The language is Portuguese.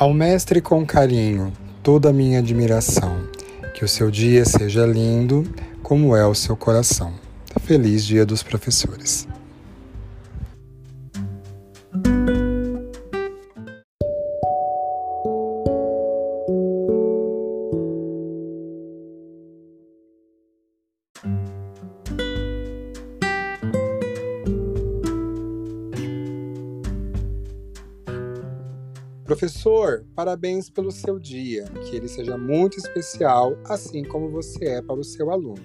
Ao mestre com carinho, toda a minha admiração. Que o seu dia seja lindo, como é o seu coração. Feliz Dia dos Professores. Professor, parabéns pelo seu dia, que ele seja muito especial, assim como você é para o seu aluno.